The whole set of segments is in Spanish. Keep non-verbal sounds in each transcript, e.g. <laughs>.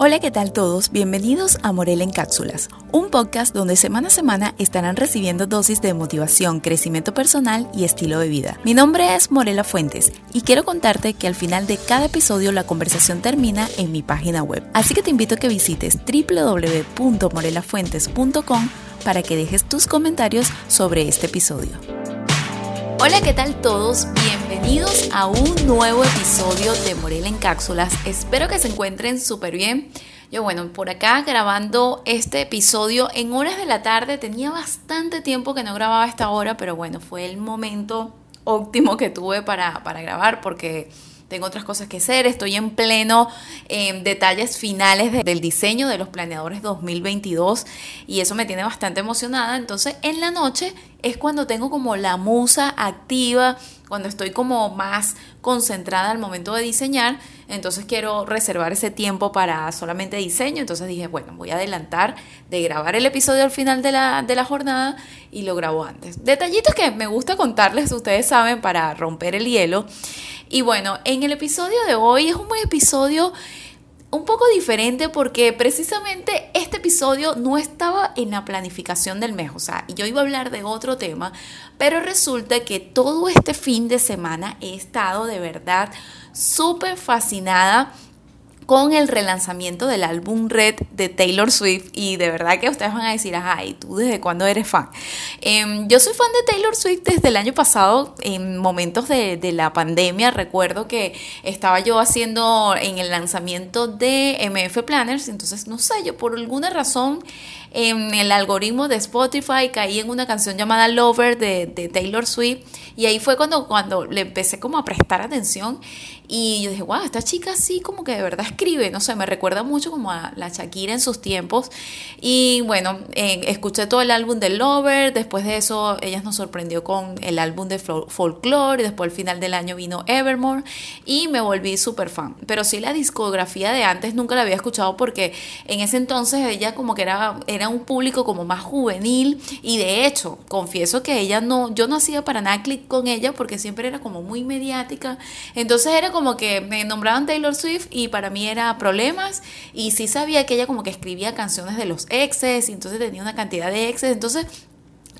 Hola, ¿qué tal todos? Bienvenidos a Morel en Cápsulas, un podcast donde semana a semana estarán recibiendo dosis de motivación, crecimiento personal y estilo de vida. Mi nombre es Morela Fuentes y quiero contarte que al final de cada episodio la conversación termina en mi página web. Así que te invito a que visites www.morelafuentes.com para que dejes tus comentarios sobre este episodio. Hola, ¿qué tal todos? Bienvenidos a un nuevo episodio de Morel en Cápsulas. Espero que se encuentren súper bien. Yo, bueno, por acá grabando este episodio en horas de la tarde. Tenía bastante tiempo que no grababa esta hora, pero bueno, fue el momento óptimo que tuve para, para grabar porque tengo otras cosas que hacer, estoy en pleno eh, detalles finales del diseño de los planeadores 2022 y eso me tiene bastante emocionada. Entonces en la noche es cuando tengo como la musa activa, cuando estoy como más concentrada al momento de diseñar, entonces quiero reservar ese tiempo para solamente diseño, entonces dije, bueno, voy a adelantar de grabar el episodio al final de la, de la jornada y lo grabo antes. Detallitos que me gusta contarles, ustedes saben, para romper el hielo. Y bueno, en el episodio de hoy es un episodio un poco diferente porque precisamente este episodio no estaba en la planificación del mes, o sea, yo iba a hablar de otro tema, pero resulta que todo este fin de semana he estado de verdad súper fascinada con el relanzamiento del álbum Red de Taylor Swift y de verdad que ustedes van a decir, ay, ¿tú desde cuándo eres fan? Em, yo soy fan de Taylor Swift desde el año pasado, en momentos de, de, la pandemia, recuerdo que estaba yo haciendo en el lanzamiento de MF Planners, entonces no sé, yo por alguna razón en el algoritmo de Spotify caí en una canción llamada Lover de, de, Taylor Swift y ahí fue cuando, cuando le empecé como a prestar atención y yo dije, wow, esta chica sí como que de verdad escribe, no sé, me recuerda mucho como a la Shakira en sus tiempos y bueno, eh, escuché todo el álbum de Lover, después de eso ella nos sorprendió con el álbum de Folklore y después al final del año vino Evermore y me volví súper fan, pero sí la discografía de antes nunca la había escuchado porque en ese entonces ella como que era era un público como más juvenil y de hecho, confieso que ella no, yo no hacía para nada clic con ella porque siempre era como muy mediática, entonces era como que me nombraban Taylor Swift y para mí era problemas y sí sabía que ella como que escribía canciones de los exes y entonces tenía una cantidad de exes, entonces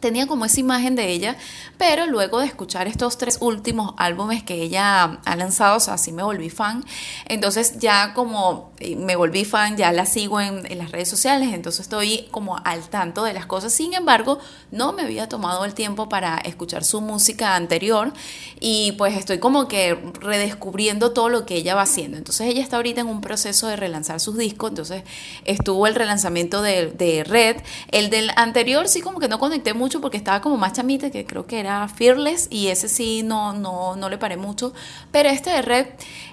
tenía como esa imagen de ella, pero luego de escuchar estos tres últimos álbumes que ella ha lanzado, o sea, así me volví fan. Entonces ya como eh, me volví fan, ya la sigo en, las redes sociales, entonces estoy como al tanto de las cosas. Sin embargo, no me había tomado el tiempo para escuchar su música anterior y pues estoy como que redescubriendo todo lo que ella va haciendo. Entonces ella está ahorita en un proceso de relanzar sus discos, entonces estuvo el relanzamiento de, de Red. El del anterior sí como que no conecté mucho porque estaba como más chamita, que creo que era Fearless, y ese sí no, no, no le paré mucho. Pero este de Red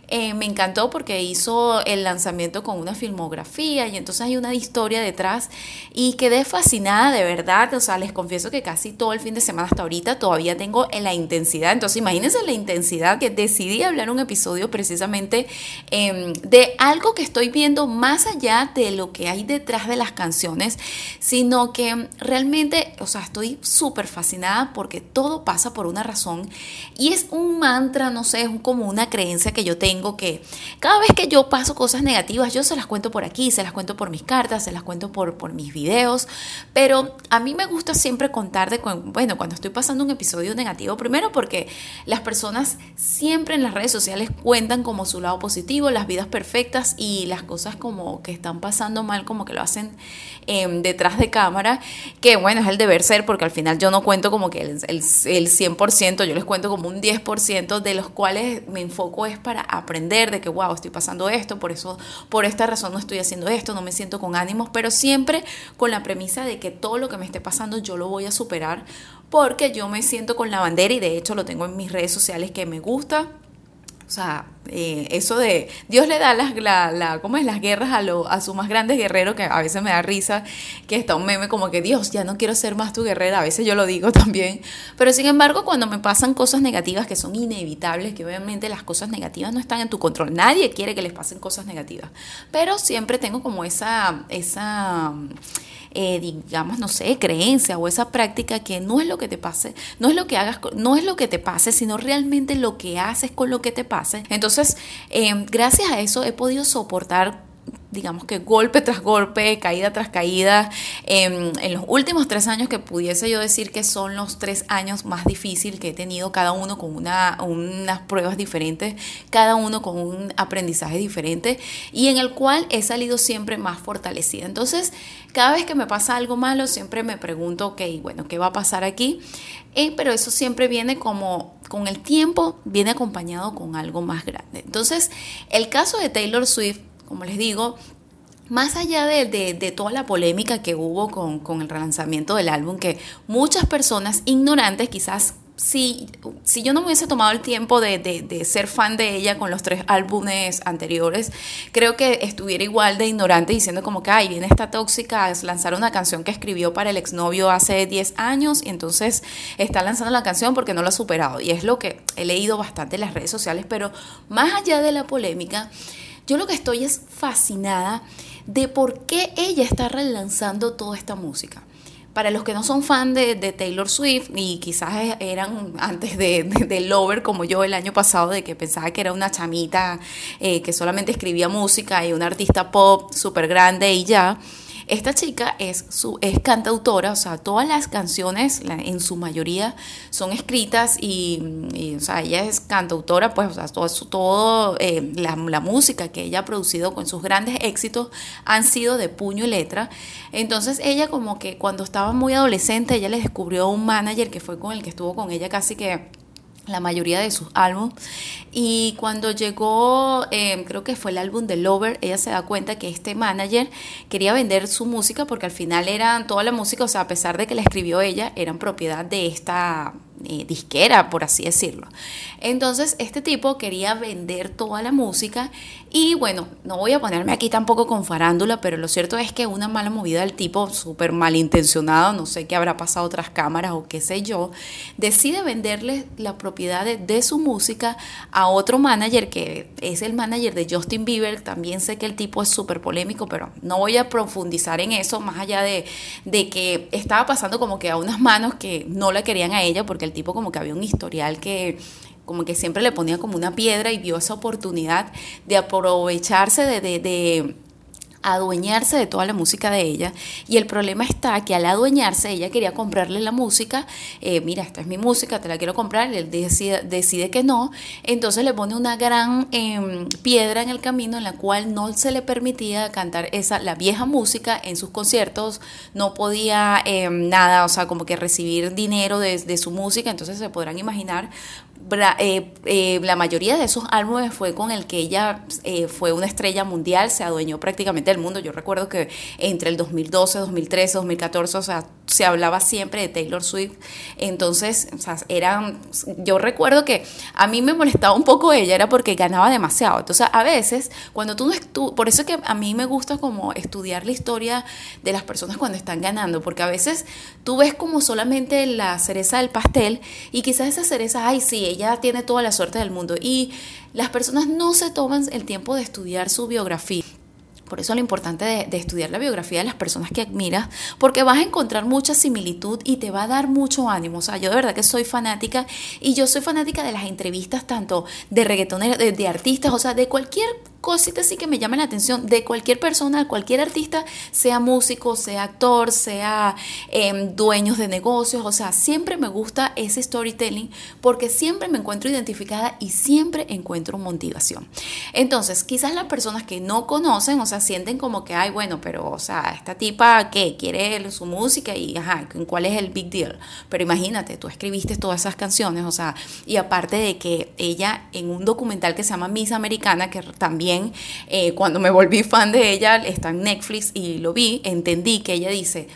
eh, me encantó porque hizo el lanzamiento con una filmografía y entonces hay una historia detrás y quedé fascinada de verdad, o sea, les confieso que casi todo el fin de semana hasta ahorita todavía tengo la intensidad, entonces imagínense la intensidad que decidí hablar un episodio precisamente eh, de algo que estoy viendo más allá de lo que hay detrás de las canciones, sino que realmente, o sea, estoy súper fascinada porque todo pasa por una razón y es un mantra, no sé, es como una creencia que yo tengo que cada vez que yo paso cosas negativas, yo se las cuento por aquí, se las cuento por mis cartas, se las cuento por, por mis videos, pero a mí me gusta siempre contar de, bueno, cuando estoy pasando un episodio negativo, primero porque las personas siempre en las redes sociales cuentan como su lado positivo, las vidas perfectas y las cosas como que están pasando mal, como que lo hacen eh, detrás de cámara, que bueno, es el deber ser porque al final yo no cuento como que el, el, el 100%, yo les cuento como un 10% de los cuales me enfoco es para aprender de que, wow, estoy pasando esto, por eso, por esta razón no estoy haciendo esto, no me siento con ánimos, pero siempre con la premisa de que todo lo que me esté pasando yo lo voy a superar porque yo me siento con la bandera y de hecho lo tengo en mis redes sociales que me gusta. O sea, eh, eso de Dios le da las, la, ¿cómo es? las guerras a, lo, a su más grandes guerrero, que a veces me da risa, que está un meme como que Dios, ya no quiero ser más tu guerrera, a veces yo lo digo <laughs> también, pero sin embargo cuando me pasan cosas negativas que son inevitables, que obviamente las cosas negativas no están en tu control, nadie quiere que les pasen cosas negativas, pero siempre tengo como esa, esa eh, digamos, no sé, creencia o esa práctica que no es lo que te pase, no es lo que hagas, no es lo que te pase, sino realmente lo que haces con lo que te pase. Entonces, eh, gracias a eso he podido soportar digamos que golpe tras golpe, caída tras caída. Em, en los últimos tres años que pudiese yo decir que son los tres años más difíciles que he tenido, cada uno con una, unas pruebas diferentes, cada uno con un aprendizaje diferente y en el cual he salido siempre más fortalecida. Entonces, cada vez que me pasa algo malo, siempre me pregunto, ok, bueno, ¿qué va a pasar aquí? Eh, pero eso siempre viene como, con el tiempo, viene acompañado con algo más grande. Entonces, el caso de Taylor Swift, como les digo, más allá de, toda la polémica que hubo con, con, el relanzamiento del álbum, que muchas personas ignorantes quizás si, si yo no me hubiese tomado el tiempo de, ser fan de ella con los tres álbumes anteriores, creo que estuviera igual de ignorante diciendo como que, ay, viene esta tóxica a lanzar una canción que escribió para el exnovio hace 10 años y entonces está lanzando la canción porque no lo ha superado. Y es lo que he leído bastante en las redes sociales, pero más allá de la polémica, yo lo que estoy es fascinada de por qué ella está relanzando toda esta música para los que no son fan de, Taylor Swift y quizás eran antes de, de, Lover como yo el año pasado de que pensaba que era una chamita eh, que solamente escribía música y una artista pop súper grande y ya, esta chica es, su, es cantautora, o sea, todas las canciones, en su mayoría, son escritas y, o sea, ella es cantautora, pues, o sea, todo, eh, la, la, música que ella ha producido con sus grandes éxitos han sido de puño y letra. Entonces, ella como que cuando estaba muy adolescente, ella le descubrió un manager que fue con el que estuvo con ella casi que la mayoría de sus álbumes. Y cuando llegó, em, creo que fue el álbum de Lover, ella se da cuenta que este manager quería vender su música porque al final eran toda la música, o sea, a pesar de que la escribió ella, eran propiedad de esta eh, disquera, por así decirlo. Entonces, este tipo quería vender toda la música y bueno, no voy a ponerme aquí tampoco con farándula, pero lo cierto es que una mala movida del tipo, súper malintencionado, no sé qué habrá pasado otras cámaras o qué sé yo, decide venderle la propiedad de, su música a otro manager que es el manager de Justin Bieber. También sé que el tipo es súper polémico, pero no voy a profundizar en eso, más allá de, de que estaba pasando como que a unas manos que no la querían a ella, porque el tipo como que había un historial que como que siempre le ponía como una piedra y vio esa oportunidad de aprovecharse de, de adueñarse de toda la música de ella. Y el problema está que al adueñarse, ella quería comprarle la música, eh, mira, esta es mi música, te la quiero comprar, él decide, decide que no, entonces le pone una gran em, piedra en el camino en la cual no se le permitía cantar esa, la vieja música en sus conciertos, no podía em, nada, o sea, como que recibir dinero de, de su música, entonces se podrán imaginar eh, eh, la mayoría de esos álbumes fue con el que ella eh, fue una estrella mundial, se adueñó prácticamente del mundo. Yo recuerdo que entre el 2012, 2013, 2014, o sea, se hablaba siempre de Taylor Swift. Entonces, o sea, eran, yo recuerdo que a mí me molestaba un poco ella, era porque ganaba demasiado. Entonces, a veces, cuando tú no estu por eso es que a mí me gusta como estudiar la historia de las personas cuando están ganando, porque a veces tú ves como solamente la cereza del pastel y quizás esa cereza, ay, sí, ella tiene toda la suerte del mundo. Y las personas no se toman el tiempo de estudiar su biografía. Por eso lo importante de, estudiar la biografía de las personas que admiras, porque vas a encontrar mucha similitud y te va a dar mucho ánimo. O sea, yo de verdad que soy fanática y yo soy fanática de las entrevistas tanto de reggaetoneros, de, de artistas, o sea, de cualquier cositas sí que me llaman la atención de cualquier persona, cualquier artista, sea músico, sea actor, sea em, dueños de negocios, o sea, siempre me gusta ese storytelling porque siempre me encuentro identificada y siempre encuentro motivación. Entonces, quizás las personas que no conocen, o sea, sienten como que, ay, bueno, pero, o sea, esta tipa que quiere su música y, ajá, ¿cuál es el big deal? Pero imagínate, tú escribiste todas esas canciones, o sea, y aparte de que ella en un documental que se llama Miss Americana, que también eh, cuando me volví fan de ella, está en Netflix y lo vi, entendí que ella dice,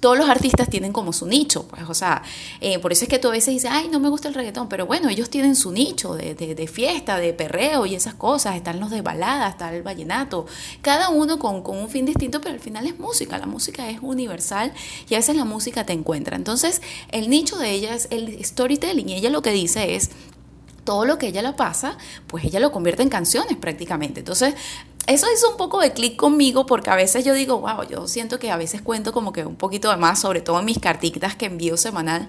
todos los artistas tienen como su nicho, pues, o sea, eh, por eso es que tú a veces dices, ay, no me gusta el reggaetón, pero bueno, ellos tienen su nicho de, de, fiesta, de perreo y esas cosas, están los de balada, está el vallenato, cada uno con, con, un fin distinto, pero al final es música, la música es universal y a veces la música te encuentra. Entonces, el nicho de ella es el storytelling y ella lo que dice es, todo lo que ella la pasa, pues ella lo convierte en canciones prácticamente. Entonces, eso hizo un poco de clic conmigo porque a veces yo digo, wow, yo siento que a veces cuento como que un poquito de más, sobre todo en mis cartitas que envío semanal,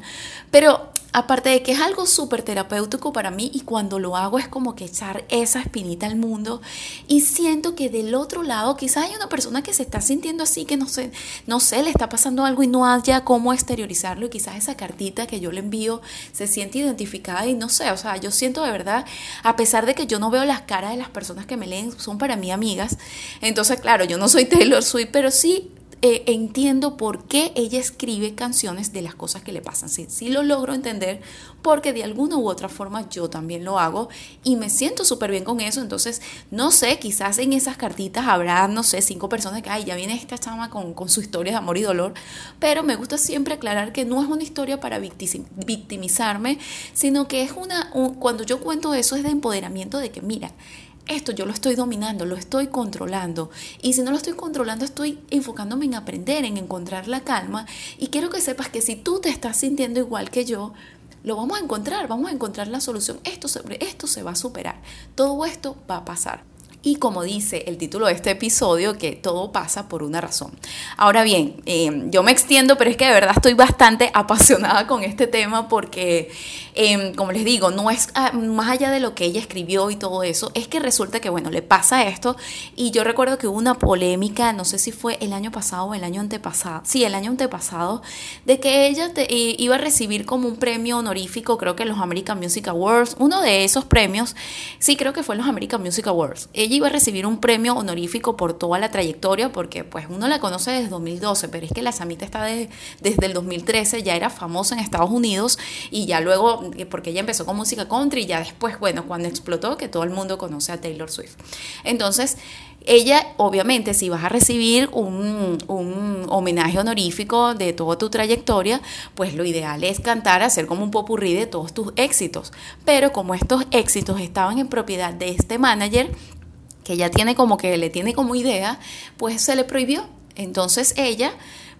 pero aparte de que es algo súper terapéutico para mí y cuando lo hago es como que echar esa espinita al mundo y siento que del otro lado quizás hay una persona que se está sintiendo así, que no sé, no sé, le está pasando algo y no haya cómo exteriorizarlo y quizás esa cartita que yo le envío se siente identificada y no sé, o sea, yo siento de verdad, a pesar de que yo no veo las caras de las personas que me leen, son para mí entonces, claro, yo no soy Taylor Swift, pero sí eh, entiendo por qué ella escribe canciones de las cosas que le pasan. Sí, sí lo logro entender porque de alguna u otra forma yo también lo hago y me siento súper bien con eso. Entonces, no sé, quizás en esas cartitas habrá, no sé, cinco personas que, ay, ya viene esta chama con, con su historia de amor y dolor, pero me gusta siempre aclarar que no es una historia para victimizarme, sino que es una, cuando yo cuento eso es de empoderamiento de que, mira, esto yo lo estoy dominando, lo estoy controlando. Y si no lo estoy controlando, estoy enfocándome en aprender, en encontrar la calma. Y quiero que sepas que si tú te estás sintiendo igual que yo, lo vamos a encontrar, vamos a encontrar la solución. Esto, esto se va a superar. Todo esto va a pasar. Y como dice el título de este episodio, que todo pasa por una razón. Ahora bien, em, yo me extiendo, pero es que de verdad estoy bastante <laughs> apasionada con este tema porque, em, como les digo, no es ah, más allá de lo que ella escribió y todo eso, es que resulta que, bueno, le pasa esto. Y yo recuerdo que hubo una polémica, no sé si fue el año pasado o el año antepasado, sí, el año antepasado, de que ella iba a recibir como un premio honorífico, creo que los American Music Awards, uno de esos premios, sí, creo que fue los American Music Awards iba a recibir un premio honorífico por toda la trayectoria, porque pues uno la conoce desde 2012, pero es que la Samita está desde el 2013, ya era famosa en Estados Unidos y ya luego, eh, porque ella empezó con música country y ya después, bueno, cuando explotó, que todo el mundo conoce a Taylor Swift. Entonces, ella, obviamente, si vas a recibir un, un, homenaje honorífico de toda tu trayectoria, pues lo ideal es cantar, hacer como un popurrí de todos tus éxitos. Pero como estos éxitos estaban en propiedad de este manager, que ya tiene como que le tiene como idea, pues se le prohibió. Entonces ella,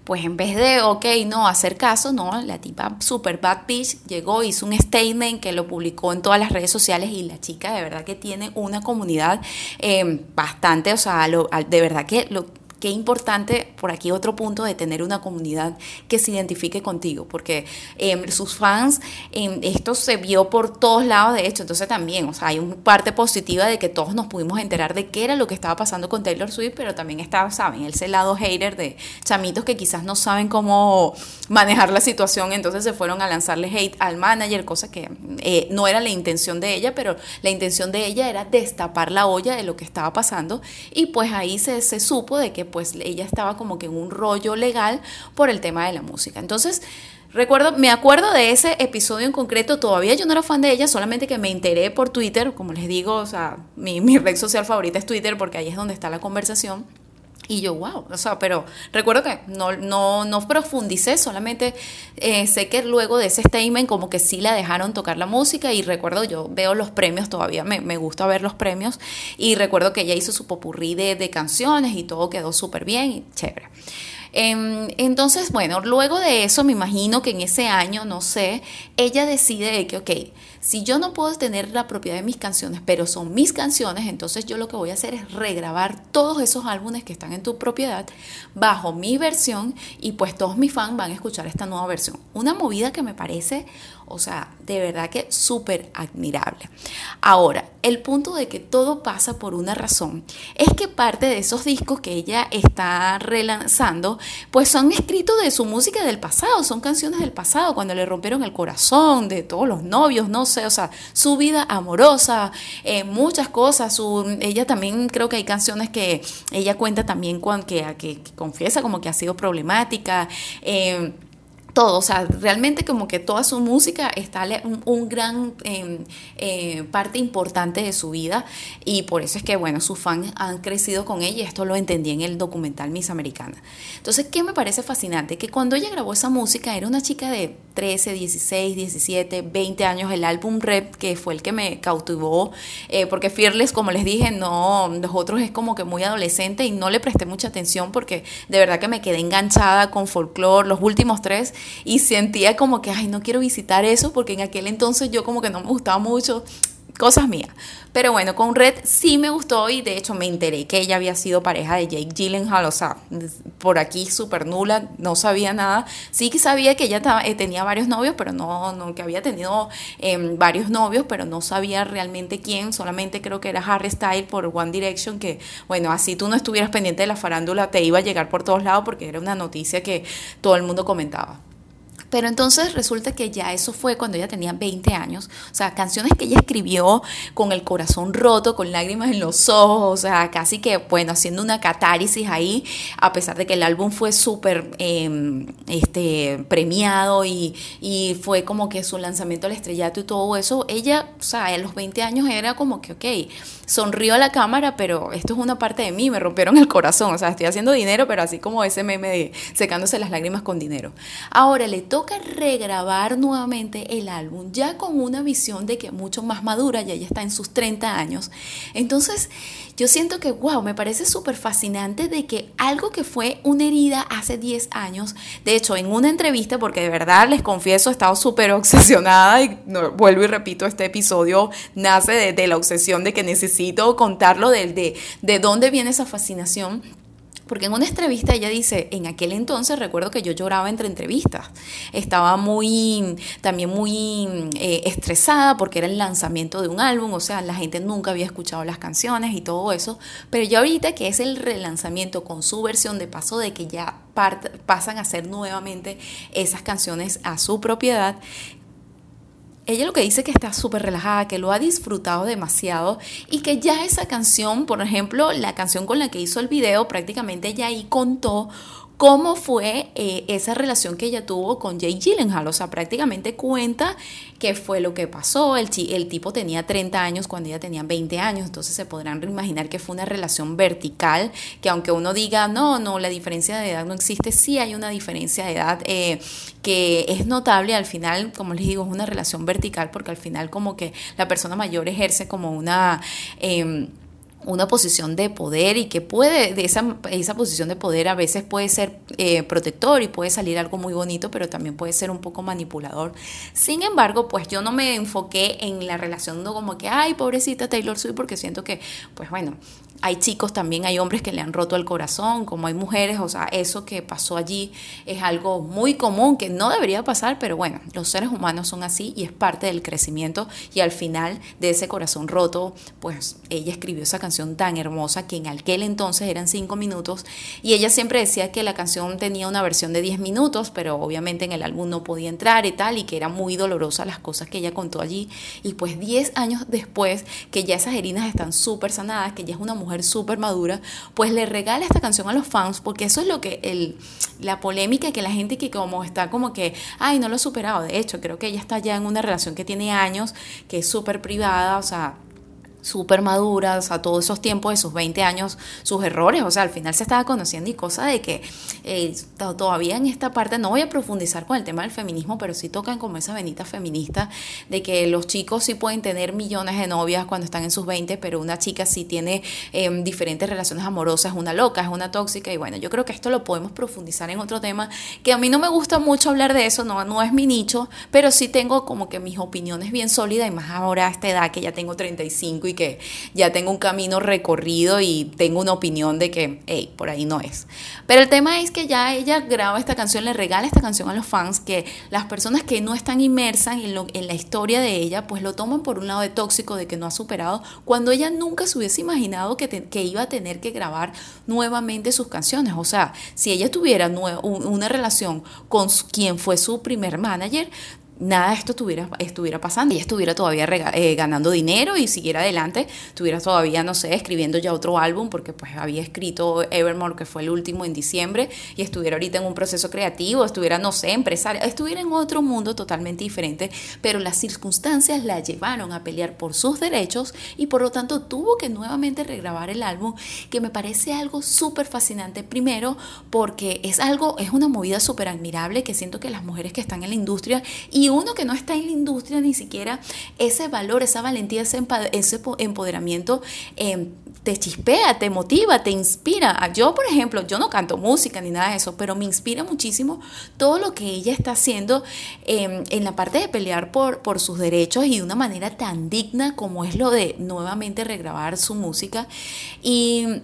pues en vez de, ok, no, hacer caso, no, la tipa super bad bitch llegó, hizo un statement que lo publicó en todas las redes sociales y la chica de verdad que tiene una comunidad eh, bastante, o sea, de verdad que lo, qué importante por aquí otro punto de tener una comunidad que se identifique contigo, porque em, sus fans, em, esto se vio por todos lados, de hecho, entonces también, o sea, hay una parte positiva de que todos nos pudimos enterar de qué era lo que estaba pasando con Taylor Swift, pero también estaba, saben, ese lado hater de chamitos que quizás no saben cómo manejar la situación, entonces se fueron a lanzarle hate al manager, cosa que eh, no era la intención de ella, pero la intención de ella era destapar la olla de lo que estaba pasando y pues ahí se, se supo de que pues ella estaba como que en un rollo legal por el tema de la música. Entonces, Recuerdo, me acuerdo de ese episodio en concreto, todavía yo no era fan de ella, solamente que me enteré por Twitter, como les digo, o sea, mi, mi red social favorita es Twitter porque ahí es donde está la conversación. Y yo, wow, o sea, pero recuerdo que no, no, no profundicé, solamente eh, sé que luego de ese statement como que sí la dejaron tocar la música y recuerdo, yo veo los premios todavía, me, me gusta ver los premios y recuerdo que ella hizo su popurrí de, de canciones y todo quedó súper bien y chévere. Em, entonces, bueno, luego de eso me imagino que en ese año, no sé, ella decide que, ok, si yo no puedo tener la propiedad de mis canciones, pero son mis canciones, entonces yo lo que voy a hacer es regrabar todos esos álbumes que están en tu propiedad bajo mi versión y pues todos mis fans van a escuchar esta nueva versión. Una movida que me parece o sea, de verdad que súper admirable. Ahora, el punto de que todo pasa por una razón es que parte de esos discos que ella está relanzando, pues son escritos de su música del pasado, son canciones del pasado, cuando le rompieron el corazón, de todos los novios, no sé, o sea, su vida amorosa, eh, muchas cosas. Su, ella también creo que hay canciones que ella cuenta también con, que, confiesa como que ha sido problemática. Eh, todo, o sea, realmente como que toda su música está un, gran em, eh, parte importante de su vida y por eso es que, bueno, sus fans han crecido con ella esto lo entendí en el documental Miss Americana. Entonces, ¿qué me parece fascinante? Que cuando ella grabó esa música era una chica de 13, 16, 17, 20 años, el álbum Rep, que fue el que me cautivó, eh, porque Fearless, como les dije, no, los otros es como que muy adolescente y no le presté mucha atención porque de verdad que me quedé enganchada con folklore, los últimos tres y sentía como que, ay, no quiero visitar eso porque en aquel entonces yo como que no me gustaba mucho cosas mías. Pero bueno, con Red sí me gustó y de hecho me enteré que ella había sido pareja de Jake Gyllenhaal, o sea, por aquí súper nula, no sabía nada. Sí que sabía que ella eh, tenía varios novios, pero no, no que había tenido em, varios novios, pero no sabía realmente quién, solamente creo que era Harry Styles por One Direction, que bueno, así tú no estuvieras pendiente de la farándula, te iba a llegar por todos lados porque era una noticia que todo el mundo comentaba. Pero entonces resulta que ya eso fue cuando ella tenía 20 años. O sea, canciones que ella escribió con el corazón roto, con lágrimas en los ojos, o sea, casi que, bueno, haciendo una catárisis ahí, a pesar de que el álbum fue súper em, este, premiado y, y, fue como que su lanzamiento al estrellato y todo eso, ella, o sea, a los 20 años era como que, ok, sonrió a la cámara, pero esto es una parte de mí, me rompieron el corazón, o sea, estoy haciendo dinero, pero así como ese meme de secándose las lágrimas con dinero. Ahora le toca regrabar nuevamente el álbum, ya con una visión de que mucho más madura, ya ella está en sus 30 años. Entonces, yo siento que, wow, me parece súper fascinante de que algo que fue una herida hace 10 años, de hecho, en una entrevista, porque de verdad les confieso, he estado súper obsesionada y vuelvo y repito, este episodio nace de, la obsesión de que necesito contarlo de, de, de dónde viene esa fascinación. Porque en una entrevista ella dice, en aquel entonces recuerdo que yo lloraba entre entrevistas. Estaba muy, también muy eh, estresada porque era el lanzamiento de un álbum, o sea, la gente nunca había escuchado las canciones y todo eso. Pero ya ahorita que es el relanzamiento con su versión de paso de que ya pasan a ser nuevamente esas canciones a su propiedad, ella lo que dice que está súper relajada, que lo ha disfrutado demasiado y que ya esa canción, por ejemplo, la canción con la que hizo el video, prácticamente ella ahí contó cómo fue eh, esa relación que ella tuvo con Jay Gyllenhaal. O sea, prácticamente cuenta qué fue lo que pasó. El, el tipo tenía 30 años cuando ella tenía 20 años, entonces se podrán imaginar que fue una relación vertical, que aunque uno diga, no, no, la diferencia de edad no existe, sí hay una diferencia de edad eh, que es notable. Al final, como les digo, es una relación vertical porque al final como que la persona mayor ejerce como una... Em, una posición de poder y que puede, de esa, esa posición de poder a veces puede ser eh, protector y puede salir algo muy bonito, pero también puede ser un poco manipulador. Sin embargo, pues yo no me enfoqué en la relación no como que, ay, pobrecita Taylor Swift, porque siento que, pues bueno, hay chicos también, hay hombres que le han roto el corazón, como hay mujeres, o sea, eso que pasó allí es algo muy común que no debería pasar, pero bueno, los seres humanos son así y es parte del crecimiento y al final de ese corazón roto, pues ella escribió esa canción tan hermosa que en aquel entonces eran cinco minutos y ella siempre decía que la canción tenía una versión de 10 minutos, pero obviamente en el álbum no podía entrar y tal y que era muy dolorosa las cosas que ella contó allí y pues 10 años después que ya esas heridas están súper sanadas, que ya es una mujer súper madura, pues le regala esta canción a los fans, porque eso es lo que el, la polémica que la gente que como está como que, ay, no lo he superado. De hecho, creo que ella está ya en una relación que tiene años, que es súper privada, o sea, súper maduras, a todos esos tiempos de sus 20 años, sus errores, o sea, al final se estaba conociendo y cosa de que eh, todavía en esta parte, no voy a profundizar con el tema del feminismo, pero sí tocan como esa venita feminista de que los chicos sí pueden tener millones de novias cuando están en sus 20, pero una chica sí tiene em, diferentes relaciones amorosas, una loca, es una tóxica, y bueno, yo creo que esto lo podemos profundizar en otro tema, que a mí no me gusta mucho hablar de eso, no, no es mi nicho, pero sí tengo como que mis opiniones bien sólidas, y más ahora a esta edad que ya tengo 35 y que ya tengo un camino recorrido y tengo una opinión de que, hey, por ahí no es. Pero el tema es que ya ella graba esta canción, le regala esta canción a los fans, que las personas que no están inmersas en, en la historia de ella, pues lo toman por un lado de tóxico, de que no ha superado, cuando ella nunca se hubiese imaginado que, que iba a tener que grabar nuevamente sus canciones. O sea, si ella tuviera una relación con quien fue su primer manager, nada de esto estuviera, estuviera pasando. y estuviera todavía eh, ganando dinero y siguiera adelante, estuviera todavía, no sé, escribiendo ya otro álbum, porque pues había escrito Evermore, que fue el último en diciembre, y estuviera ahorita en un proceso creativo, estuviera, no sé, empresaria, estuviera en otro mundo totalmente diferente, pero las circunstancias la llevaron a pelear por sus derechos y por lo tanto tuvo que nuevamente regrabar el álbum, que me parece algo súper fascinante, primero porque es algo, es una movida súper admirable que siento que las mujeres que están en la industria uno que no está en la industria ni siquiera ese valor, esa valentía, ese, empoderamiento eh, te chispea, te motiva, te inspira. Yo, por ejemplo, yo no canto música ni nada de eso, pero me inspira muchísimo todo lo que ella está haciendo em, en la parte de pelear por, por sus derechos y de una manera tan digna como es lo de nuevamente regrabar su música. Y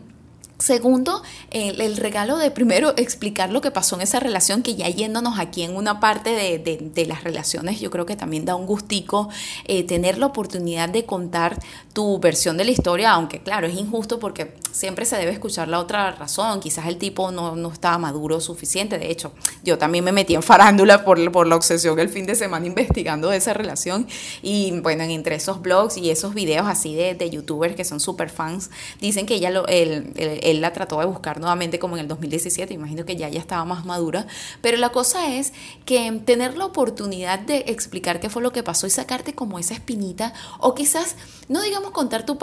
Segundo, el, regalo de primero explicar lo que pasó en esa relación, que ya yéndonos aquí en una parte de, las relaciones, yo creo que también da un gustico eh, tener la oportunidad de contar tu versión de la historia, aunque claro, es injusto porque siempre se debe escuchar la otra razón, quizás el tipo no, no estaba maduro suficiente, de hecho, yo también me metí en farándula por, por la obsesión el fin de semana investigando esa relación. Y bueno, entre esos blogs y esos videos así de, youtubers que son super fans, dicen que ella lo, el él la trató de buscar nuevamente como en el 2017, imagino que ya ya estaba más madura, pero la cosa es que tener la oportunidad de explicar qué fue lo que pasó y sacarte como esa espinita, o quizás, no digamos contar tu,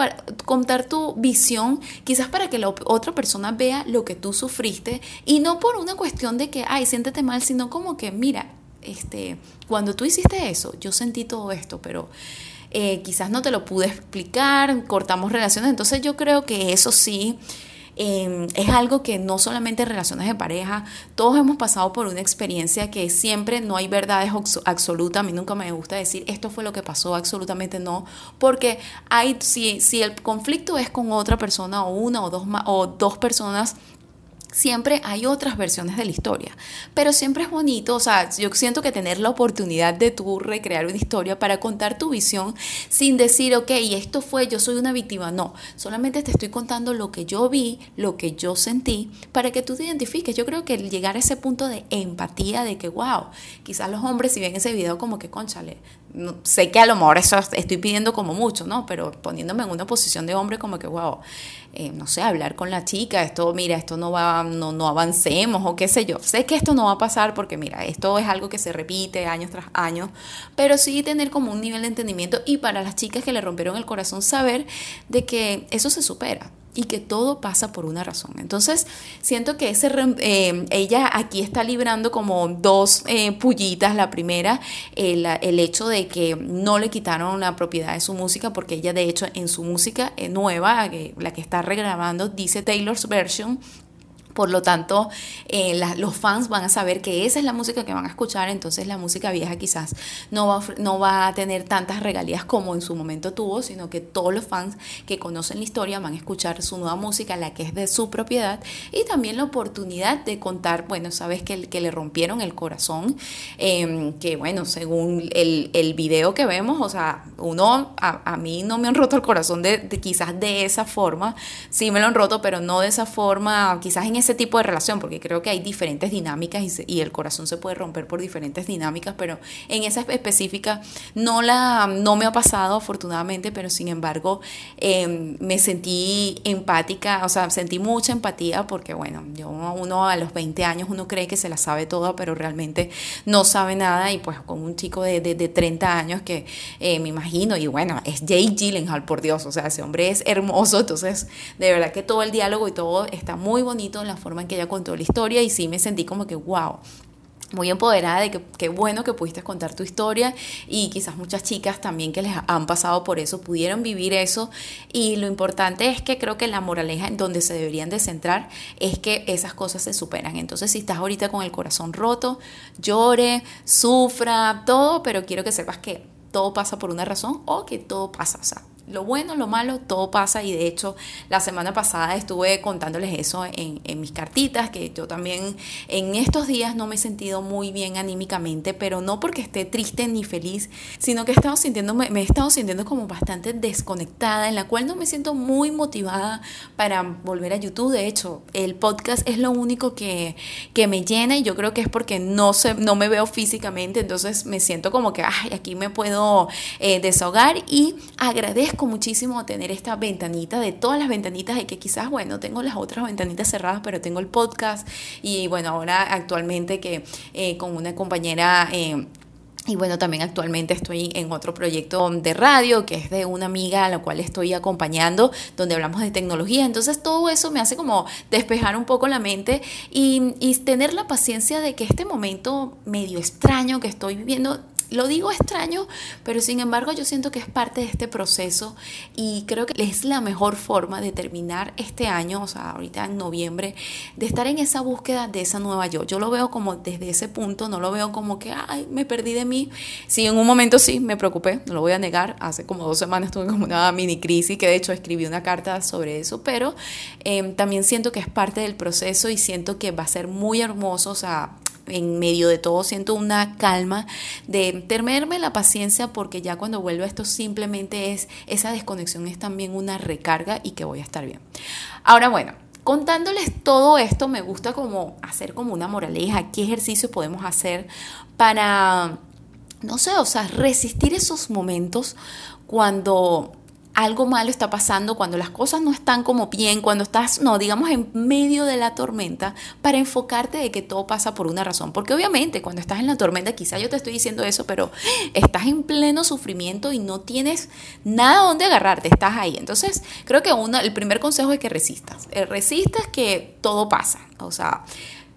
contar tu visión, quizás para que la otra persona vea lo que tú sufriste, y no por una cuestión de que, ay, siéntete mal, sino como que, mira, este, cuando tú hiciste eso, yo sentí todo esto, pero... Eh, quizás no te lo pude explicar, cortamos relaciones, entonces yo creo que eso sí Em, es algo que no solamente en relaciones de pareja, todos hemos pasado por una experiencia que siempre no hay verdades absolutas. A mí nunca me gusta decir esto fue lo que pasó, absolutamente no, porque hay, si, si el conflicto es con otra persona o una o dos, o dos personas, siempre hay otras versiones de la historia, pero siempre es bonito, o sea, yo siento que tener la oportunidad de tú recrear una historia para contar tu visión sin decir, ok, esto fue, yo soy una víctima, no, solamente te estoy contando lo que yo vi, lo que yo sentí, para que tú te identifiques. Yo creo que llegar a ese punto de empatía, de que, wow, quizás los hombres si ven ese video como que, conchale, sé que a lo mejor eso estoy pidiendo como mucho, ¿no? Pero poniéndome en una posición de hombre como que, wow, eh, no sé, hablar con la chica, esto, mira, esto no va, no, no avancemos o qué sé yo. Sé que esto no va a pasar porque, mira, esto es algo que se repite años tras años, pero sí tener como un nivel de entendimiento y para las chicas que le rompieron el corazón saber de que eso se supera y que todo pasa por una razón. Entonces, siento que ese, eh, ella aquí está librando como dos eh, pullitas. La primera, el, el, hecho de que no le quitaron la propiedad de su música, porque ella de hecho en su música eh, nueva, la que está regrabando, dice Taylor's Version, por lo tanto, eh, los fans van a saber que esa es la música que van a escuchar, entonces la música vieja quizás no va, no va a tener tantas regalías como en su momento tuvo, sino que todos los fans que conocen la historia van a escuchar su nueva música, la que es de su propiedad, y también la oportunidad de contar, bueno, sabes que, que le rompieron el corazón, em, que bueno, según el, el, video que vemos, o sea, uno, a, mí no me han roto el corazón de, quizás de esa forma, sí me lo han roto, pero no de esa forma, quizás en ese tipo de relación, porque creo que hay diferentes dinámicas y, el corazón se puede romper por diferentes dinámicas, pero en esa específica no, la, no me ha pasado afortunadamente, pero sin embargo em, me sentí empática, o sea, sentí mucha empatía porque bueno, yo uno a los 20 años uno cree que se la sabe toda, pero realmente no sabe nada y pues con un chico de, de, 30 años que eh, me imagino, y bueno, es Jay Gyllenhaal, por Dios, o sea, ese hombre es hermoso, entonces de verdad que todo el diálogo y todo está muy bonito en la forma en que ella contó la historia y sí me sentí como que, wow, muy empoderada de que qué bueno que pudiste contar tu historia y quizás muchas chicas también que les han pasado por eso pudieron vivir eso y lo importante es que creo que la moraleja en donde se deberían de centrar es que esas cosas se superan. Entonces si estás ahorita con el corazón roto, llore, sufra, todo, pero quiero que sepas que todo pasa por una razón o que todo pasa, o sea, lo bueno, lo malo, todo pasa y de hecho la semana pasada estuve contándoles eso en, mis cartitas, que yo también en estos días no me he sentido muy bien anímicamente, pero no porque esté triste ni feliz, sino que he estado sintiendo, me, he estado sintiendo como bastante desconectada, en la cual no me siento muy motivada para volver a YouTube. De hecho, el podcast es lo único que, que me llena y yo creo que es porque no, se, no me veo físicamente, entonces me siento como que, ay, aquí me puedo eh, desahogar y agradezco muchísimo tener esta ventanita de todas las ventanitas y que quizás, bueno, tengo las otras ventanitas cerradas, pero tengo el podcast y bueno, ahora actualmente que eh, con una compañera... Eh, y bueno, también actualmente estoy en otro proyecto de radio que es de una amiga a la cual estoy acompañando, donde hablamos de tecnología. Entonces todo eso me hace como despejar un poco la mente y tener la paciencia de que este momento medio extraño que estoy viviendo Lo digo extraño, pero sin embargo yo siento que es parte de este proceso y creo que es la mejor forma de terminar este año, o sea, ahorita en noviembre, de estar en esa búsqueda de esa nueva yo. Yo lo veo como desde ese punto, no lo veo como que, ay, me perdí de mí. Sí, en un momento sí me preocupé, no lo voy a negar, hace como dos semanas tuve como una mini crisis, que de hecho escribí una carta sobre eso, pero em, también siento que es parte del proceso y siento que va a ser muy hermoso, o sea, en medio de todo siento una calma de tenerme la paciencia porque ya cuando vuelvo a esto simplemente es esa desconexión es también una recarga y que voy a estar bien. Ahora bueno, contándoles todo esto me gusta como hacer como una moraleja, qué ejercicio podemos hacer para no sé, o sea, resistir esos momentos cuando algo malo está pasando, cuando las cosas no están como bien, cuando estás, no, digamos, en medio de la tormenta, para enfocarte de que todo pasa por una razón. Porque obviamente cuando estás en la tormenta, quizá yo te estoy diciendo eso, pero estás en pleno sufrimiento y no tienes nada donde agarrarte, estás ahí. Entonces, creo que el primer consejo es que resistas. Eh, resistas que todo pasa. O sea,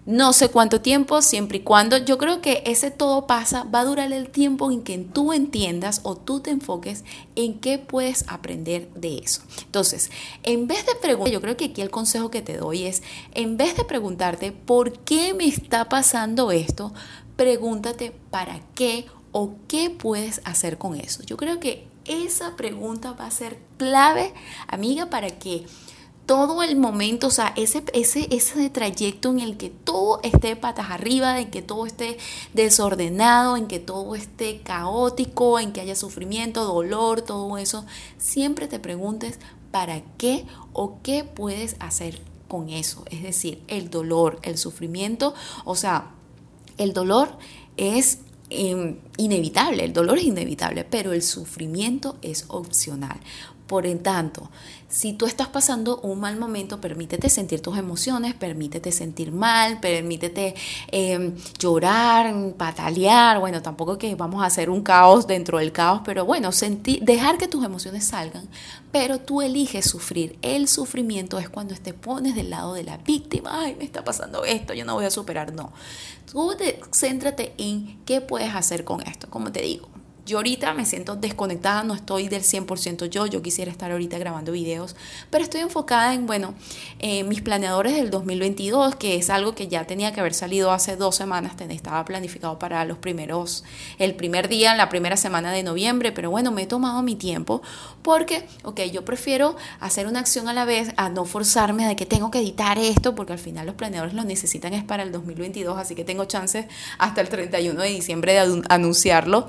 no sé cuánto tiempo, siempre y cuando yo creo que ese todo pasa, va a durar el tiempo en que tú entiendas o tú te enfoques en qué puedes aprender de eso. Entonces, en vez de preguntar, yo creo que aquí el consejo que te doy es, en vez de preguntarte por qué me está pasando esto, pregúntate para qué o qué puedes hacer con eso. Yo creo que esa pregunta va a ser clave, amiga, para que todo el momento, o sea, ese, ese, ese trayecto en el que todo esté patas arriba, en que todo esté desordenado, en que todo esté caótico, en que haya sufrimiento, dolor, todo eso, siempre te preguntes para qué o qué puedes hacer con eso. Es decir, el dolor, el sufrimiento, o sea, el dolor es em, inevitable, el dolor es inevitable, pero el sufrimiento es opcional. Por en tanto, si tú estás pasando un mal momento, permítete sentir tus emociones, permítete sentir mal, permítete em, llorar, patalear. Bueno, tampoco que vamos a hacer un caos dentro del caos, pero bueno, dejar que tus emociones salgan, pero tú eliges sufrir. El sufrimiento es cuando te pones del lado de la víctima. Ay, me está pasando esto, yo no voy a superar. No. Tú céntrate en qué puedes hacer con esto. Como te digo, yo ahorita me siento desconectada, no estoy del 100% yo, yo quisiera estar ahorita grabando videos, pero estoy enfocada en, bueno, mis planeadores del 2022, que es algo que ya tenía que haber salido hace dos semanas, estaba planificado para los primeros, el primer día, la primera semana de noviembre, pero bueno, me he tomado mi tiempo porque, ok, yo prefiero hacer una acción a la vez, a no forzarme de que tengo que editar esto, porque al final los planeadores lo necesitan es para el 2022, así que tengo chances hasta el 31 de diciembre de anunciarlo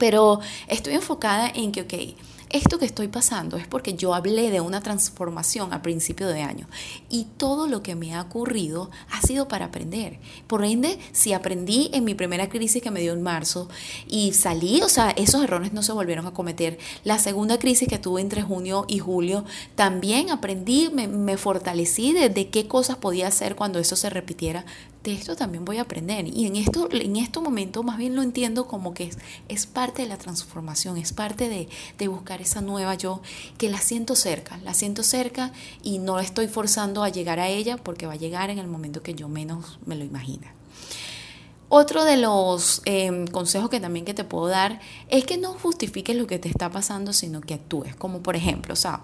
pero estoy enfocada en que, ok, esto que estoy pasando es porque yo hablé de una transformación a principio de año y todo lo que me ha ocurrido ha sido para aprender. Por ende, si aprendí en mi primera crisis que me dio en marzo y salí, o sea, esos errores no se volvieron a cometer. La segunda crisis que tuve entre junio y julio, también aprendí, me, fortalecí de, de qué cosas podía hacer cuando eso se repitiera de esto también voy a aprender. Y en esto, en este momento más bien lo entiendo como que es, es parte de la transformación, es parte de, de, buscar esa nueva yo, que la siento cerca, la siento cerca y no estoy forzando a llegar a ella porque va a llegar en el momento que yo menos me lo imagina. Otro de los em, consejos que también que te puedo dar es que no justifiques lo que te está pasando, sino que actúes. Como por ejemplo, o sea,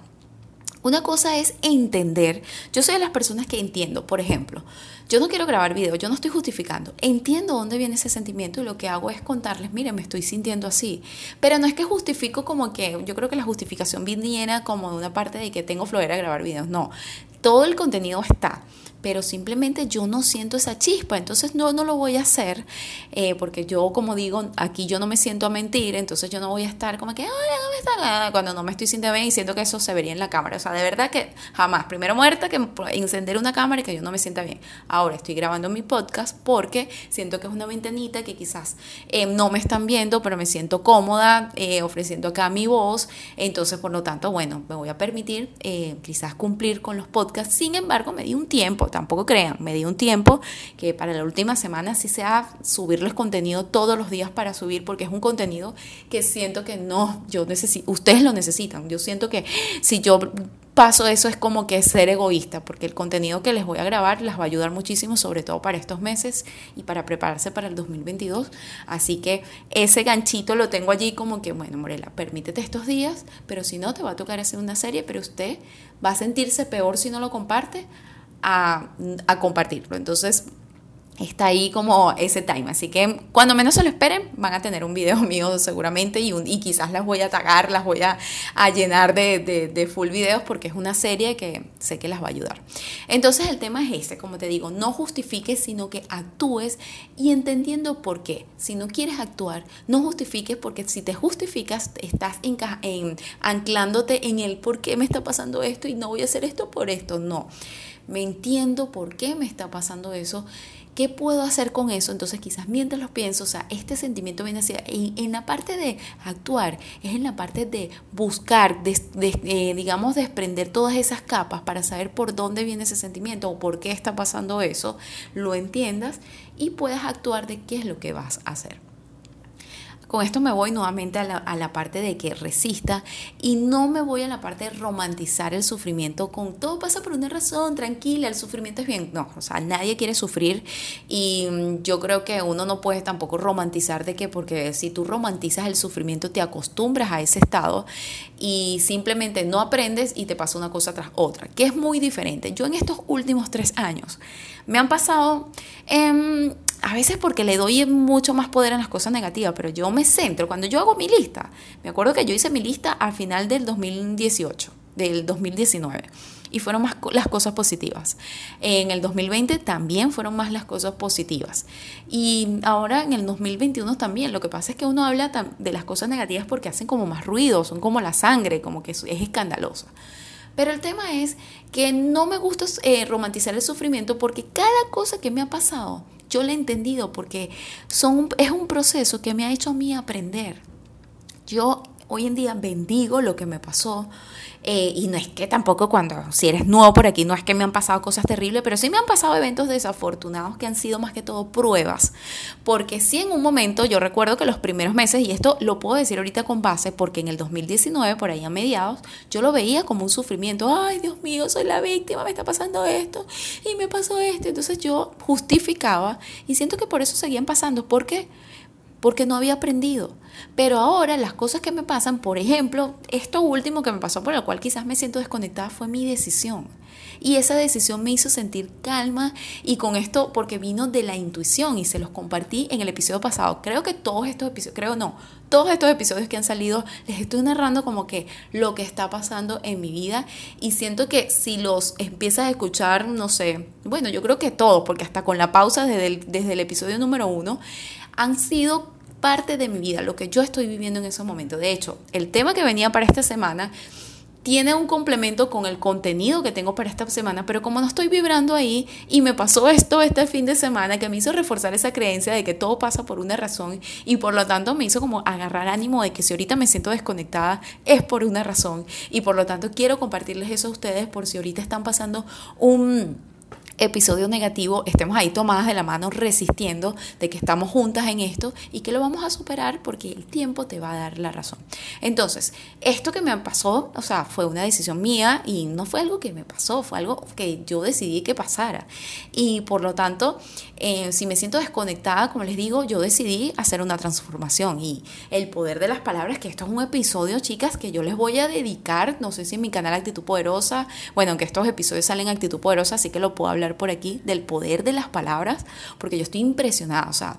una cosa es entender. Yo soy de las personas que entiendo, por ejemplo, yo no quiero grabar video, yo no estoy justificando. Entiendo dónde viene ese sentimiento y lo que hago es contarles, miren, me estoy sintiendo así. Pero no es que justifico como que, yo creo que la justificación viniera como de una parte de que tengo flojera de grabar videos. No, todo el contenido está pero simplemente yo no siento esa chispa, entonces no, no lo voy a hacer, eh, porque yo, como digo, aquí yo no me siento a mentir, entonces yo no voy a estar como que, Ay, no está cuando no me estoy sintiendo bien y siento que eso se vería en la cámara. O sea, de verdad que jamás, primero muerta que encender una cámara y que yo no me sienta bien. Ahora estoy grabando mi podcast porque siento que es una ventanita que quizás eh, no me están viendo, pero me siento cómoda eh, ofreciendo acá mi voz, entonces por lo tanto, bueno, me voy a permitir quizás cumplir con los podcasts, sin embargo, me di un tiempo tampoco crean, me di un tiempo que para la última semana sí sea subirles contenido todos los días para subir, porque es un contenido que siento que no, yo necesito, ustedes lo necesitan. Yo siento que si yo paso eso es como que ser egoísta, porque el contenido que les voy a grabar les va a ayudar muchísimo, sobre todo para estos meses y para prepararse para el 2022. Así que ese ganchito lo tengo allí como que, bueno, Morela, permítete estos días, pero si no, te va a tocar hacer una serie, pero usted va a sentirse peor si no lo comparte a, compartirlo. Entonces, está ahí como ese time. Así que cuando menos se lo esperen, van a tener un video <laughs> mío seguramente y, y quizás las voy a tagar, las voy a, llenar de, de, full videos porque es una serie que sé que las va a ayudar. Entonces el tema es este, como te digo, no justifiques, sino que actúes y entendiendo por qué. Si no quieres actuar, no justifiques porque si te justificas, estás en, anclándote en el por qué me está pasando esto y no voy a hacer esto por esto. No, me entiendo por qué me está pasando eso ¿Qué puedo hacer con eso? Entonces quizás mientras lo pienso, o sea, este sentimiento viene hacia, en, en la parte de actuar, es en la parte de buscar, de, eh, digamos, desprender todas esas capas para saber por dónde viene ese sentimiento o por qué está pasando eso, lo entiendas y puedas actuar de qué es lo que vas a hacer. Con esto me voy nuevamente a la, parte de que resista y no me voy a la parte de romantizar el sufrimiento con todo pasa por una razón, tranquila, el sufrimiento es bien. No, o sea, nadie quiere sufrir y mm, yo creo que uno no puede tampoco romantizar de que porque si tú romantizas el sufrimiento te acostumbras a ese estado y simplemente no aprendes y te pasa una cosa tras otra, que es muy diferente. Yo en estos últimos tres años me han pasado... Eh, a veces porque le doy mucho más poder a las cosas negativas, pero yo me centro, cuando yo hago mi lista, me acuerdo que yo hice mi lista al final del 2018, del 2019, y fueron más las cosas positivas. En el 2020 también fueron más las cosas positivas. Y ahora en el 2021 también, lo que pasa es que uno habla de las cosas negativas porque hacen como más ruido, son como la sangre, como que es escandalosa. Pero el tema es que no me gusta eh, romantizar el sufrimiento porque cada cosa que me ha pasado, yo lo he entendido porque son, es un proceso que me ha hecho a mí aprender. Yo hoy en día bendigo lo que me pasó. Eh, y no es que tampoco cuando, si eres nuevo por aquí, no es que me han pasado cosas terribles, pero sí me han pasado eventos desafortunados que han sido más que todo pruebas. Porque sí en un momento, yo recuerdo que los primeros meses, y esto lo puedo decir ahorita con base, porque en el 2019, por ahí a mediados, yo lo veía como un sufrimiento. Ay, Dios mío, soy la víctima, me está pasando esto y me pasó esto. Entonces yo justificaba y siento que por eso seguían pasando. ¿Por qué? Porque no había aprendido. Pero ahora las cosas que me pasan, por ejemplo, esto último que me pasó por el cual quizás me siento desconectada fue mi decisión. Y esa decisión me hizo sentir calma y con esto porque vino de la intuición y se los compartí en el episodio pasado. Creo que todos estos episodios, creo no, todos estos episodios que han salido les estoy narrando como que lo que está pasando en mi vida y siento que si los empiezas a escuchar, no sé, bueno, yo creo que todos, porque hasta con la pausa desde el, desde el episodio número uno, han sido parte de mi vida, lo que yo estoy viviendo en esos momentos. De hecho, el tema que venía para esta semana tiene un complemento con el contenido que tengo para esta semana, pero como no estoy vibrando ahí y me pasó esto este fin de semana que me hizo reforzar esa creencia de que todo pasa por una razón y por lo tanto me hizo como agarrar ánimo de que si ahorita me siento desconectada es por una razón y por lo tanto quiero compartirles eso a ustedes por si ahorita están pasando un episodio negativo, estemos ahí tomadas de la mano resistiendo de que estamos juntas en esto y que lo vamos a superar porque el tiempo te va a dar la razón. Entonces, esto que me pasó, o sea, fue una decisión mía y no fue algo que me pasó, fue algo que yo decidí que pasara. Y por lo tanto, eh, si me siento desconectada, como les digo, yo decidí hacer una transformación y el poder de las palabras, que esto es un episodio, chicas, que yo les voy a dedicar, no sé si en mi canal Actitud Poderosa, bueno, aunque estos episodios salen Actitud Poderosa, así que lo puedo hablar por aquí del poder de las palabras, porque yo estoy impresionada, o sea,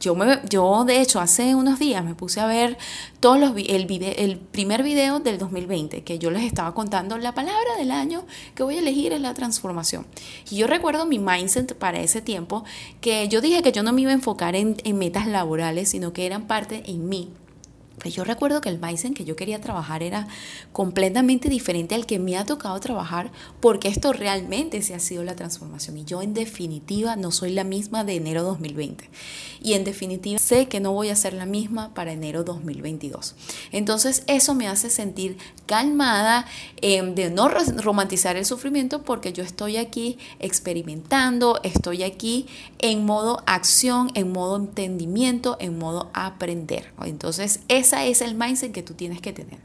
yo, me, yo de hecho hace unos días me puse a ver todos los el, el primer video del 2020 que yo les estaba contando la palabra del año que voy a elegir es la transformación. Y yo recuerdo mi mindset para ese tiempo que yo dije que yo no me iba a enfocar en, en metas laborales, sino que eran parte en mí Pero yo recuerdo que el mindset que yo quería trabajar era completamente diferente al que me ha tocado trabajar porque esto realmente se ha sido la transformación y yo en definitiva no soy la misma de enero 2020 y en definitiva sé que no voy a ser la misma para enero 2022. Entonces eso me hace sentir calmada em, de no romantizar el sufrimiento porque yo estoy aquí experimentando, estoy aquí en modo acción, en modo entendimiento, en modo aprender. Entonces ese es el mindset que tú tienes que tener.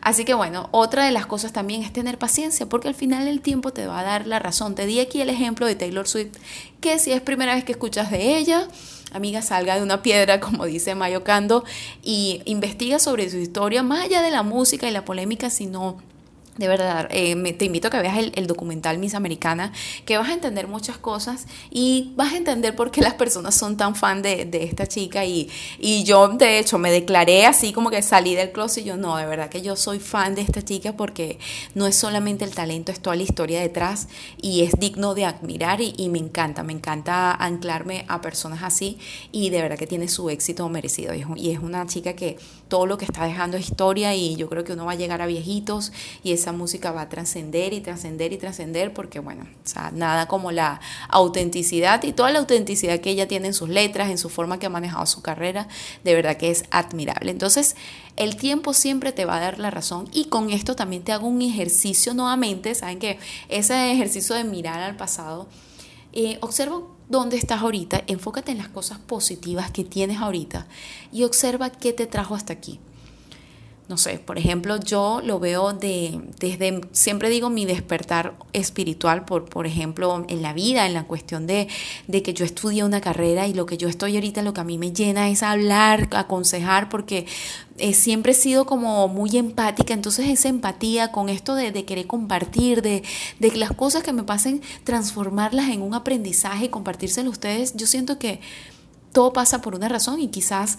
Así que bueno, otra de las cosas también es tener paciencia, porque al final el tiempo te va a dar la razón. Te di aquí el ejemplo de Taylor Swift, que si es primera vez que escuchas de ella, amiga, salga de una piedra, <laughs> como dice Mayo Kando, y investiga sobre su historia, más allá de la música y la polémica, sino de verdad, eh, te invito a que veas el, documental Miss Americana, que vas a entender muchas cosas y vas a entender por qué las personas son tan fan de, esta chica. Y, y, yo, de hecho, me declaré así como que salí del closet y yo, no, de verdad que yo soy fan de esta chica porque no es solamente el talento, es toda la historia detrás y es digno de admirar y, y me encanta, me encanta anclarme a personas así y de verdad que tiene su éxito merecido. Y es, y es una chica que todo lo que está dejando es historia y yo creo que uno va a llegar a viejitos y es esa música va a trascender y trascender y trascender porque, bueno, nada como la autenticidad y toda la autenticidad que ella tiene en sus letras, en su forma que ha manejado su carrera, de verdad que es admirable. Entonces, el tiempo siempre te va a dar la razón y con esto también te hago un ejercicio nuevamente, saben que ese ejercicio de mirar al pasado, eh, observa dónde estás ahorita, enfócate en las cosas positivas que tienes ahorita y observa qué te trajo hasta aquí no sé, por ejemplo, yo lo veo de, desde, siempre digo mi despertar espiritual, por, por ejemplo, en la vida, en la cuestión de, de, que yo estudié una carrera y lo que yo estoy ahorita, lo que a mí me llena es hablar, aconsejar, porque eh, siempre he sido como muy empática, entonces esa empatía con esto de, querer compartir, de, de las cosas que me pasen, transformarlas en un aprendizaje y compartírselo a ustedes, yo siento que todo pasa por una razón y quizás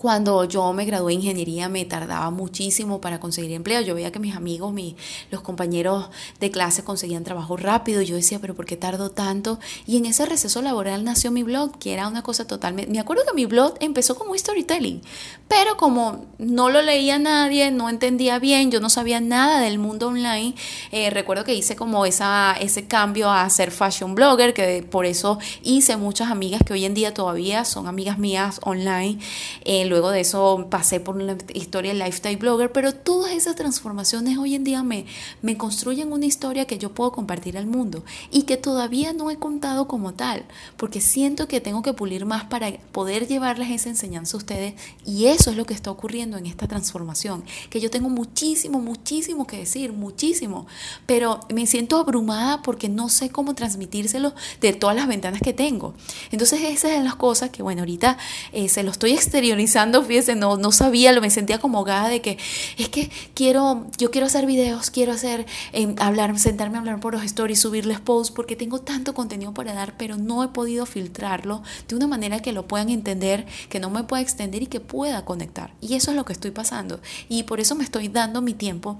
cuando yo me gradué de ingeniería me tardaba muchísimo para conseguir empleo. Yo veía que mis amigos, mi, los compañeros de clase conseguían trabajo rápido. Yo decía, pero ¿por qué tardo tanto? Y en ese receso laboral nació mi blog, que era una cosa totalmente... Me acuerdo que mi blog empezó como storytelling, pero como no lo leía nadie, no entendía bien, yo no sabía nada del mundo online, eh, recuerdo que hice como esa, ese cambio a ser fashion blogger, que por eso hice muchas amigas que hoy en día todavía son amigas mías online. Eh, luego de eso pasé por una historia lifestyle blogger, pero todas esas transformaciones hoy en día me, me construyen una historia que yo puedo compartir al mundo y que todavía no he contado como tal, porque siento que tengo que pulir más para poder llevarles esa enseñanza a ustedes y eso es lo que está ocurriendo en esta transformación, que yo tengo muchísimo, muchísimo que decir, muchísimo, pero me siento abrumada porque no sé cómo transmitírselo de todas las ventanas que tengo. Entonces esas son las cosas que, bueno, ahorita eh, se lo estoy exteriorizando fíjese, no, sabía, lo me sentía como ahogada de que es que quiero, yo quiero hacer videos, quiero hacer, eh, hablar, sentarme a hablar por los stories, subirles posts, porque tengo tanto contenido para dar, pero no he podido filtrarlo de una manera que lo puedan entender, que no me pueda extender y que pueda conectar. Y eso es lo que estoy pasando. Y por eso me estoy dando mi tiempo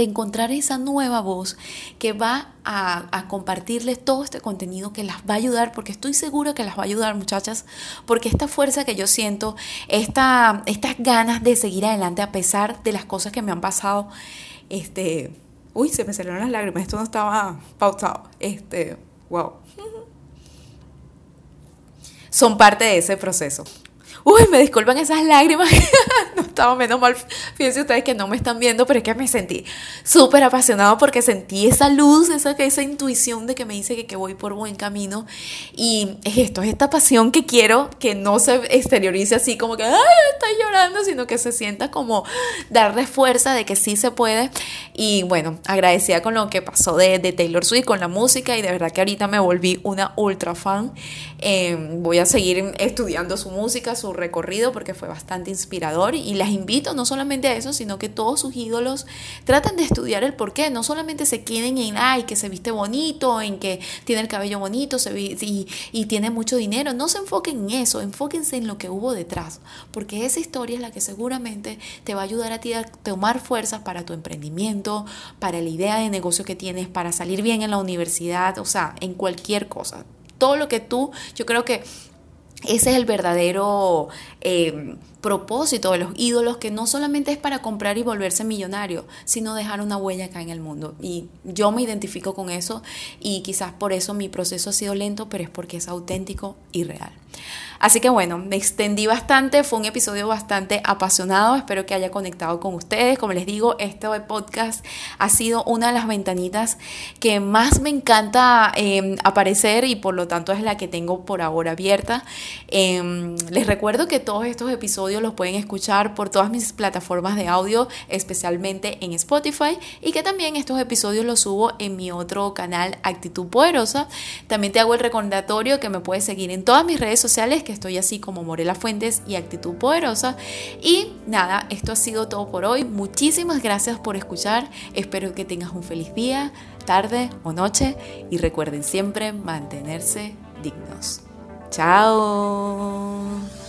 de encontrar esa nueva voz que va a, compartirles todo este contenido que las va a ayudar, porque estoy segura que las va a ayudar muchachas, porque esta fuerza que yo siento, esta, estas ganas de seguir adelante a pesar de las cosas que me han pasado, este, uy, se me salieron las lágrimas, esto no estaba pautado, este, wow. Son parte de ese proceso. Uy, me disculpan esas lágrimas. <laughs> no estaba menos mal. Fíjense ustedes que no me están viendo, pero es que me sentí súper apasionado porque sentí esa luz, esa, esa intuición de que me dice que, que voy por buen camino. Y es esto, es esta pasión que quiero que no se exteriorice así como que, ay, estoy llorando, sino que se sienta como darle fuerza de que sí se puede. Y bueno, agradecida con lo que pasó de, de Taylor Swift, con la música, y de verdad que ahorita me volví una ultra fan. Eh, voy a seguir estudiando su música, su recorrido porque fue bastante inspirador y las invito no solamente a eso, sino que todos sus ídolos traten de estudiar el por qué, no solamente se queden en, ay, que se viste bonito, en que tiene el cabello bonito se y, y tiene mucho dinero, no se enfoquen en eso, enfóquense en lo que hubo detrás, porque esa historia es la que seguramente te va a ayudar a ti a tomar fuerzas para tu emprendimiento, para la idea de negocio que tienes, para salir bien en la universidad, o sea, en cualquier cosa. Todo lo que tú, yo creo que ese es el verdadero... Eh, propósito de los ídolos que no solamente es para comprar y volverse millonario, sino dejar una huella acá en el mundo. Y yo me identifico con eso y quizás por eso mi proceso ha sido lento, pero es porque es auténtico y real. Así que bueno, me extendí bastante, fue un episodio bastante apasionado, espero que haya conectado con ustedes. Como les digo, este podcast ha sido una de las ventanitas que más me encanta em, aparecer y por lo tanto es la que tengo por ahora abierta. Em, les recuerdo que todos estos episodios los pueden escuchar por todas mis plataformas de audio, especialmente en Spotify, y que también estos episodios los subo en mi otro canal Actitud Poderosa. También te hago el recordatorio que me puedes seguir en todas mis redes sociales estoy así como Morela Fuentes y Actitud Poderosa. Y nada, esto ha sido todo por hoy. Muchísimas gracias por escuchar. Espero que tengas un feliz día, tarde o noche y recuerden siempre mantenerse dignos. Chao.